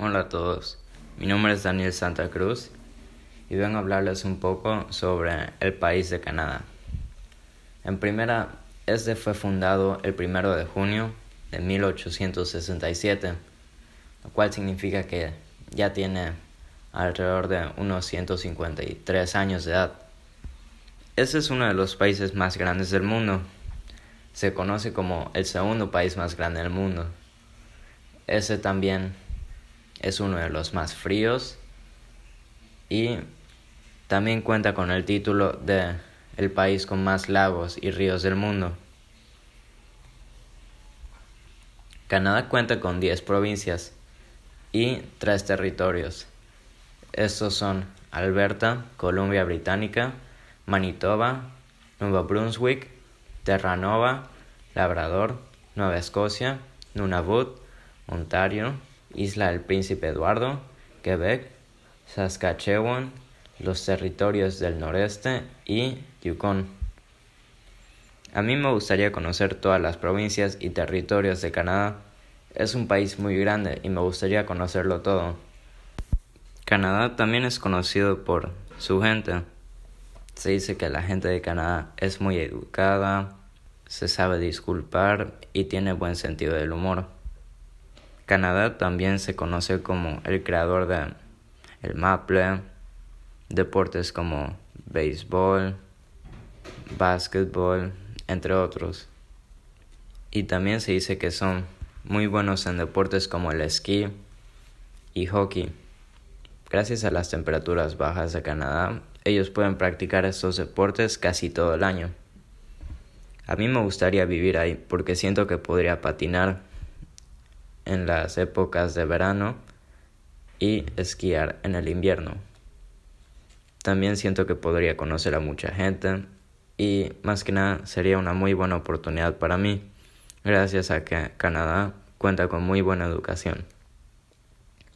Hola a todos, mi nombre es Daniel Santa Cruz y vengo a hablarles un poco sobre el país de Canadá. En primera, este fue fundado el primero de junio de 1867, lo cual significa que ya tiene alrededor de unos 153 años de edad. Este es uno de los países más grandes del mundo. Se conoce como el segundo país más grande del mundo. Ese también es uno de los más fríos y también cuenta con el título de el país con más lagos y ríos del mundo. Canadá cuenta con 10 provincias y 3 territorios. Estos son Alberta, Columbia Británica, Manitoba, Nueva Brunswick, Terranova, Labrador, Nueva Escocia, Nunavut, Ontario, Isla del Príncipe Eduardo, Quebec, Saskatchewan, los territorios del noreste y Yukon. A mí me gustaría conocer todas las provincias y territorios de Canadá. Es un país muy grande y me gustaría conocerlo todo. Canadá también es conocido por su gente. Se dice que la gente de Canadá es muy educada, se sabe disculpar y tiene buen sentido del humor. Canadá también se conoce como el creador de el maple, deportes como béisbol, básquetbol, entre otros. Y también se dice que son muy buenos en deportes como el esquí y hockey. Gracias a las temperaturas bajas de Canadá, ellos pueden practicar estos deportes casi todo el año. A mí me gustaría vivir ahí porque siento que podría patinar en las épocas de verano y esquiar en el invierno. También siento que podría conocer a mucha gente y más que nada sería una muy buena oportunidad para mí, gracias a que Canadá cuenta con muy buena educación.